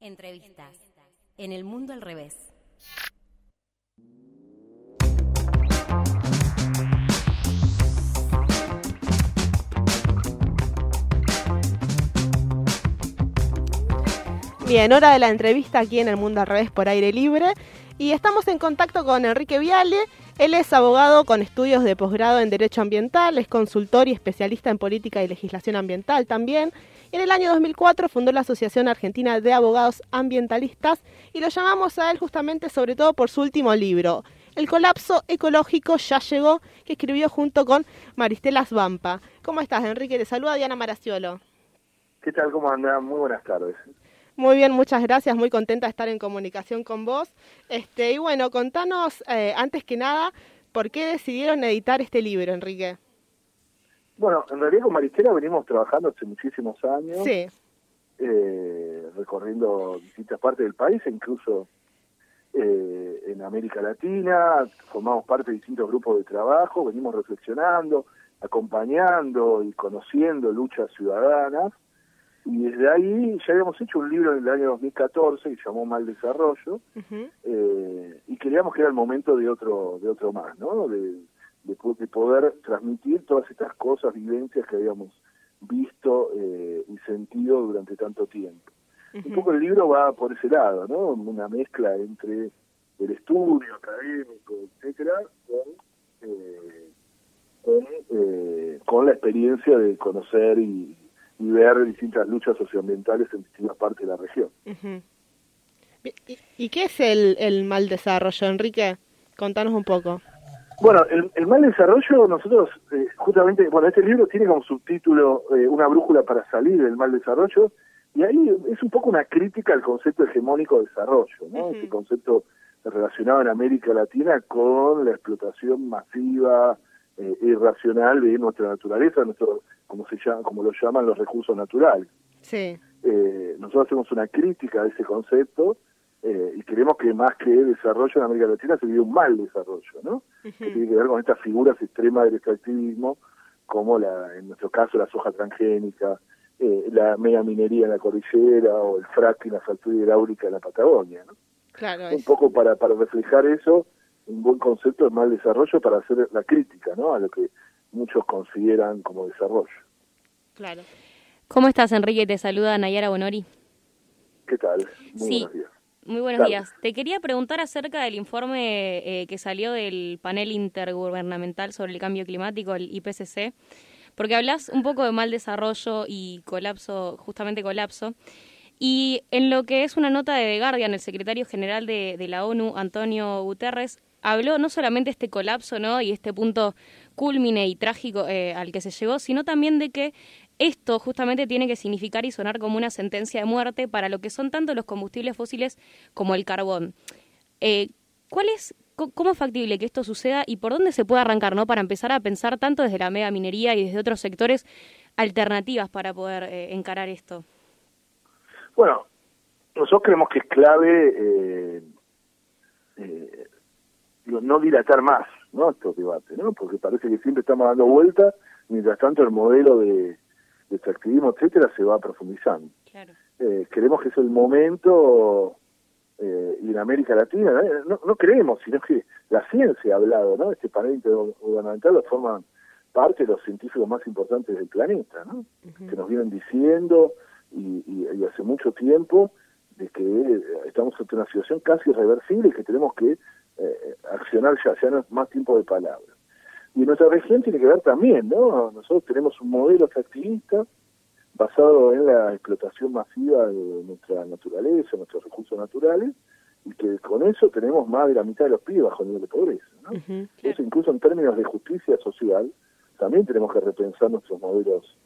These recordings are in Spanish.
Entrevistas. En el mundo al revés. Bien, hora de la entrevista aquí en el mundo al revés por aire libre. Y estamos en contacto con Enrique Viale. Él es abogado con estudios de posgrado en Derecho Ambiental, es consultor y especialista en política y legislación ambiental también. En el año 2004 fundó la Asociación Argentina de Abogados Ambientalistas y lo llamamos a él justamente sobre todo por su último libro, El colapso ecológico ya llegó, que escribió junto con Maristela Svampa. ¿Cómo estás, Enrique? Te saluda Diana Maraciolo. ¿Qué tal? ¿Cómo andan? Muy buenas tardes. Muy bien, muchas gracias, muy contenta de estar en comunicación con vos. Este, y bueno, contanos eh, antes que nada, ¿por qué decidieron editar este libro, Enrique? Bueno, en realidad con Maristela venimos trabajando hace muchísimos años, Sí, eh, recorriendo distintas partes del país, e incluso eh, en América Latina, formamos parte de distintos grupos de trabajo, venimos reflexionando, acompañando y conociendo luchas ciudadanas, y desde ahí ya habíamos hecho un libro en el año 2014 que se llamó Mal Desarrollo, eh, y creíamos que era el momento de otro de otro más, ¿no? De, de, de poder transmitir todas estas cosas, vivencias que habíamos visto eh, y sentido durante tanto tiempo. Un poco el libro va por ese lado, ¿no? Una mezcla entre el estudio académico, etcétera, con, eh, con, eh, con la experiencia de conocer y, y ver distintas luchas socioambientales en distintas partes de la región. Bien, ¿Y, y qué es el, el mal desarrollo, Enrique? Contanos un poco. Bueno, el, el mal desarrollo, nosotros eh, justamente, bueno, este libro tiene como subtítulo eh, Una brújula para salir del mal desarrollo, y ahí es un poco una crítica al concepto hegemónico de desarrollo, ¿no? Ujú. Este concepto relacionado en América Latina con la explotación masiva eh, e irracional de nuestra naturaleza, nuestro, como se llama, como lo llaman los recursos naturales. Sí, Eh, nosotros hacemos una crítica a ese concepto eh, y creemos que más que desarrollo en América Latina se vive un mal desarrollo, ¿no? que tiene que ver con estas figuras extremas del extractivismo, como la, en nuestro caso la soja transgénica, eh, la mega minería en la cordillera o el fracking, la fractura hidráulica en la Patagonia. ¿no? claro. Un Es. poco para, para reflejar eso, un buen concepto de mal desarrollo para hacer la crítica ¿no? a lo que muchos consideran como desarrollo. Claro. ¿Cómo estás, Enrique? Te saluda Nayara Bonori. ¿Qué tal? Muy Sí. buenos días. Muy buenos Dale. días. Te quería preguntar acerca del informe eh, que salió del panel intergubernamental sobre el cambio climático, el IPCC, porque hablas un poco de mal desarrollo y colapso, justamente colapso. Y en lo que es una nota de The Guardian, el secretario general de, de la ONU, Antonio Guterres, habló no solamente este colapso ¿no? y este punto culmine y trágico eh, al que se llegó, sino también de que esto justamente tiene que significar y sonar como una sentencia de muerte para lo que son tanto los combustibles fósiles como el carbón. Eh, ¿Cuál es, cómo es factible que esto suceda y por dónde se puede arrancar, no, para empezar a pensar tanto desde la mega minería y desde otros sectores alternativas para poder eh, encarar esto? Bueno, nosotros creemos que es clave eh, digo, no dilatar más ¿no? estos debates, ¿no? porque parece que siempre estamos dando vueltas, mientras tanto el modelo de, de extractivismo, etcétera, se va profundizando. Claro. Eh, creemos que es el momento, eh, y en América Latina, ¿no? no, no creemos, sino que la ciencia ha hablado, ¿no? este panel intergubernamental lo forman parte de los científicos más importantes del planeta, ¿no? que nos vienen diciendo y, y- y hace mucho tiempo de que eh, estamos ante una situación casi irreversible y que tenemos que eh, accionar ya, ya no es más tiempo de palabras. Y nuestra región tiene que ver también, ¿no? Nosotros tenemos un modelo extractivista basado en la explotación masiva de nuestra naturaleza, nuestros recursos naturales, y que con eso tenemos más de la mitad de los pibes bajo nivel de pobreza, ¿no? Entonces, incluso en términos de justicia social, también tenemos que repensar nuestros modelos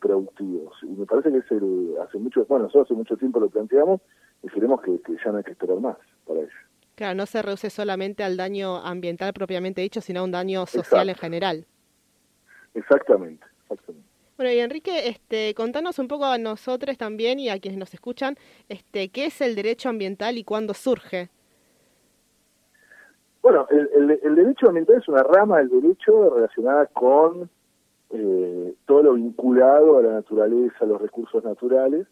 productivos. Y me parece que es el, hace mucho, bueno, nosotros hace mucho tiempo lo planteamos y creemos que, que ya no hay que esperar más para ello. Claro, no se reduce solamente al daño ambiental propiamente dicho, sino a un daño social en general. Exactamente, exactamente. Bueno, y Enrique, este, contanos un poco a nosotros también y a quienes nos escuchan, este, ¿qué es el derecho ambiental y cuándo surge? Bueno, el, el- el derecho ambiental es una rama del derecho relacionada con eh, todo lo vinculado a la naturaleza, a los recursos naturales,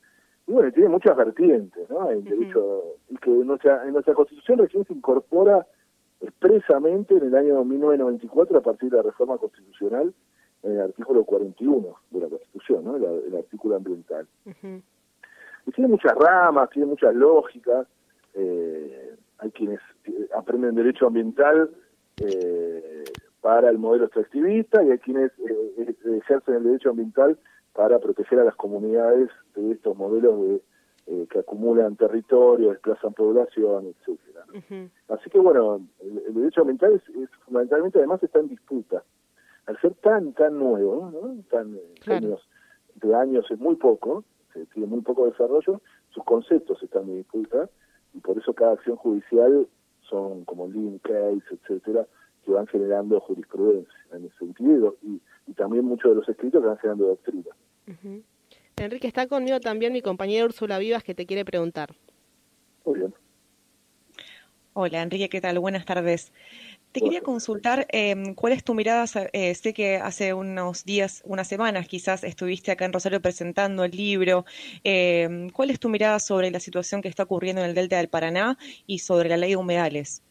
y bueno, tiene muchas vertientes, ¿no? El derecho, y que en nuestra, en nuestra Constitución recién se incorpora expresamente en el año 1994 a partir de la reforma constitucional en el artículo 41 de la Constitución, ¿no? el, artículo ambiental. Y tiene muchas ramas, tiene muchas lógicas. Eh, hay quienes eh, aprenden derecho ambiental eh, para el modelo extractivista y hay quienes eh, ejercen el derecho ambiental para proteger a las comunidades de estos modelos de que acumulan territorio, desplazan población, etcétera. Así que bueno, el, derecho ambiental es, fundamentalmente además está en disputa. Al ser tan tan nuevo, ¿no? tan años, de años es muy poco, tiene muy poco desarrollo, sus conceptos están en disputa y por eso cada acción judicial son como link case, etcétera, que van generando jurisprudencia en ese sentido y, también muchos de los escritos que van generando doctrina. Enrique, está conmigo también mi compañera Úrsula Vivas que te quiere preguntar. Muy bien. Hola Enrique, ¿qué tal? Buenas tardes. Te quería consultar em, cuál es tu mirada. Eh, sé que hace unos días, unas semanas quizás, estuviste acá en Rosario presentando el libro. Em, ¿Cuál es tu mirada sobre la situación que está ocurriendo en el Delta del Paraná y sobre la ley de humedales?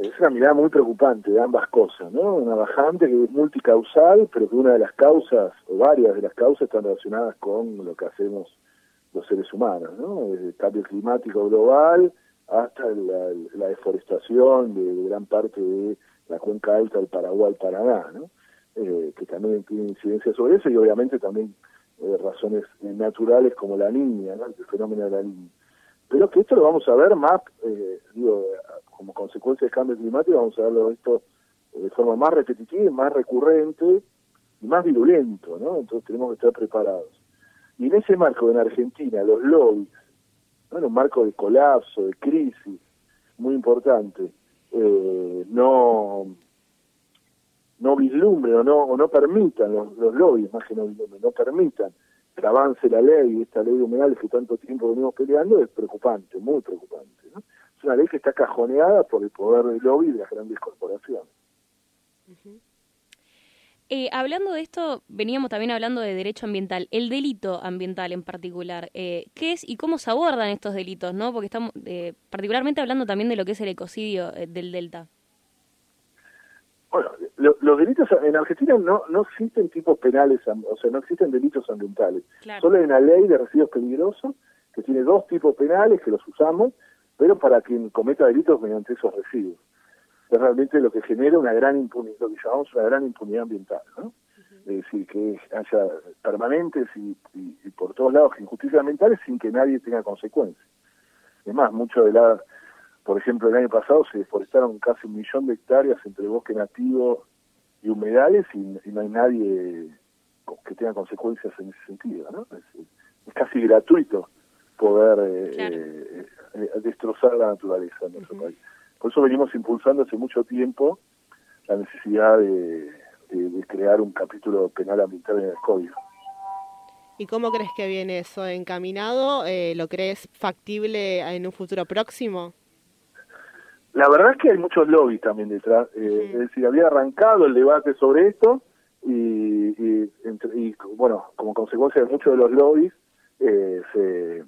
Es una mirada muy preocupante de ambas cosas, ¿no? Una bajante que es multicausal, pero que una de las causas, o varias de las causas, están relacionadas con lo que hacemos los seres humanos, ¿no? El cambio climático global, hasta la, deforestación de, gran parte de la cuenca alta del Paraguay-Paraná, ¿no? Eh, que también tiene incidencia sobre eso y obviamente también eh, razones naturales como la niña, ¿no? el fenómeno de la niña. Pero que esto lo vamos a ver más, eh, digo, como consecuencia del cambio climático, vamos a verlo esto de forma más repetitiva, más recurrente y más virulento, ¿no? Entonces tenemos que estar preparados. Y en ese marco, en Argentina, los lobbies en un marco de colapso, de crisis muy importante, eh, no no vislumbren o no, o no permitan los, los lobbies, más que no vislumbren, no permitan que avance la ley, esta ley de humedales que tanto tiempo venimos peleando, es preocupante, muy preocupante. ¿no? Es una ley que está cajoneada por el poder del lobby de las grandes corporaciones. Eh, hablando de esto, veníamos también hablando de derecho ambiental, el delito ambiental en particular. Eh, ¿Qué es y cómo se abordan estos delitos? no Porque estamos eh, particularmente hablando también de lo que es el ecocidio del delta. Bueno, los delitos en Argentina no, no existen tipos penales, o sea, no existen delitos ambientales. Solo hay una ley de residuos peligrosos que tiene dos tipos penales que los usamos, pero para quien cometa delitos mediante esos residuos es realmente lo que genera una gran impunidad, lo que llamamos una gran impunidad ambiental, ¿no? Es decir, que haya permanentes y, por todos lados injusticias ambientales sin que nadie tenga consecuencias. Además, mucho de la, por ejemplo, el año pasado se deforestaron casi un millón de hectáreas entre bosque nativo y humedales y, no hay nadie que tenga consecuencias en ese sentido, ¿no? Es, casi gratuito poder eh, eh, eh, destrozar la naturaleza en nuestro país. Por eso venimos impulsando hace mucho tiempo la necesidad de, crear un capítulo penal ambiental en el código. ¿Y cómo crees que viene eso encaminado? Eh, ¿Lo crees factible en un futuro próximo? La verdad es que hay muchos lobbies también detrás. Eh, es decir, había arrancado el debate sobre esto y, bueno, como consecuencia de muchos de los lobbies, eh, se,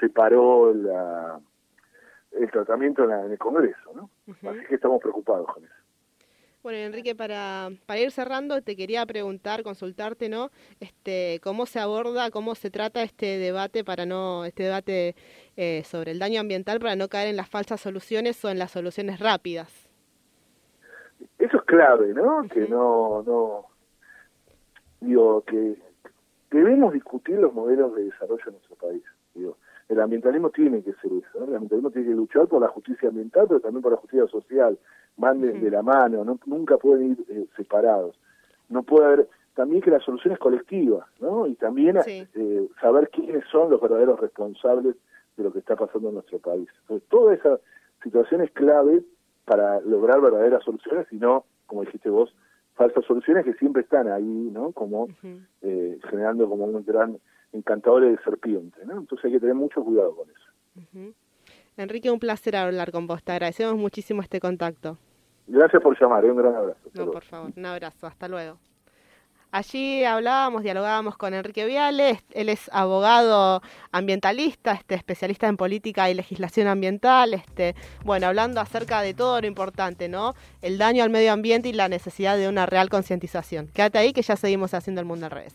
se paró la, el tratamiento en, el Congreso, ¿no? Así que estamos preocupados con eso. Bueno, Enrique, para, para ir cerrando, te quería preguntar, consultarte, ¿no? Este, ¿Cómo se aborda, cómo se trata este debate para no, este debate eh, sobre el daño ambiental para no caer en las falsas soluciones o en las soluciones rápidas? Eso es clave, ¿no? Que no, no, digo, que debemos discutir los modelos de desarrollo en nuestro país, el ambientalismo tiene que ser eso, el ambientalismo tiene que luchar por la justicia ambiental, pero también por la justicia social, van de, la mano, no, nunca pueden ir eh, separados. No puede haber, también que la solución es colectiva, ¿no? Y también eh, saber quiénes son los verdaderos responsables de lo que está pasando en nuestro país. Entonces, toda esa situación es clave para lograr verdaderas soluciones y no, como dijiste vos, falsas soluciones que siempre están ahí, ¿no? Como eh, generando como un gran encantadores de serpiente, ¿no? Entonces hay que tener mucho cuidado con eso. Enrique, un placer hablar con vos. Te agradecemos muchísimo este contacto. Gracias por llamar, ¿eh? un gran abrazo. No, por favor, un abrazo. Hasta luego. Allí hablábamos, dialogábamos con Enrique Viale, él es abogado ambientalista, este especialista en política y legislación ambiental, este, bueno, hablando acerca de todo lo importante, ¿no? El daño al medio ambiente y la necesidad de una real concientización. Quédate ahí que ya seguimos haciendo el mundo al revés.